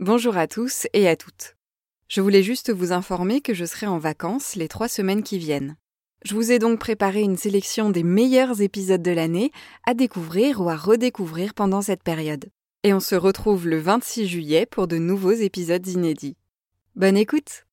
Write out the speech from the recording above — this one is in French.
Bonjour à tous et à toutes. Je voulais juste vous informer que je serai en vacances les trois semaines qui viennent. Je vous ai donc préparé une sélection des meilleurs épisodes de l'année à découvrir ou à redécouvrir pendant cette période. Et on se retrouve le 26 juillet pour de nouveaux épisodes inédits. Bonne écoute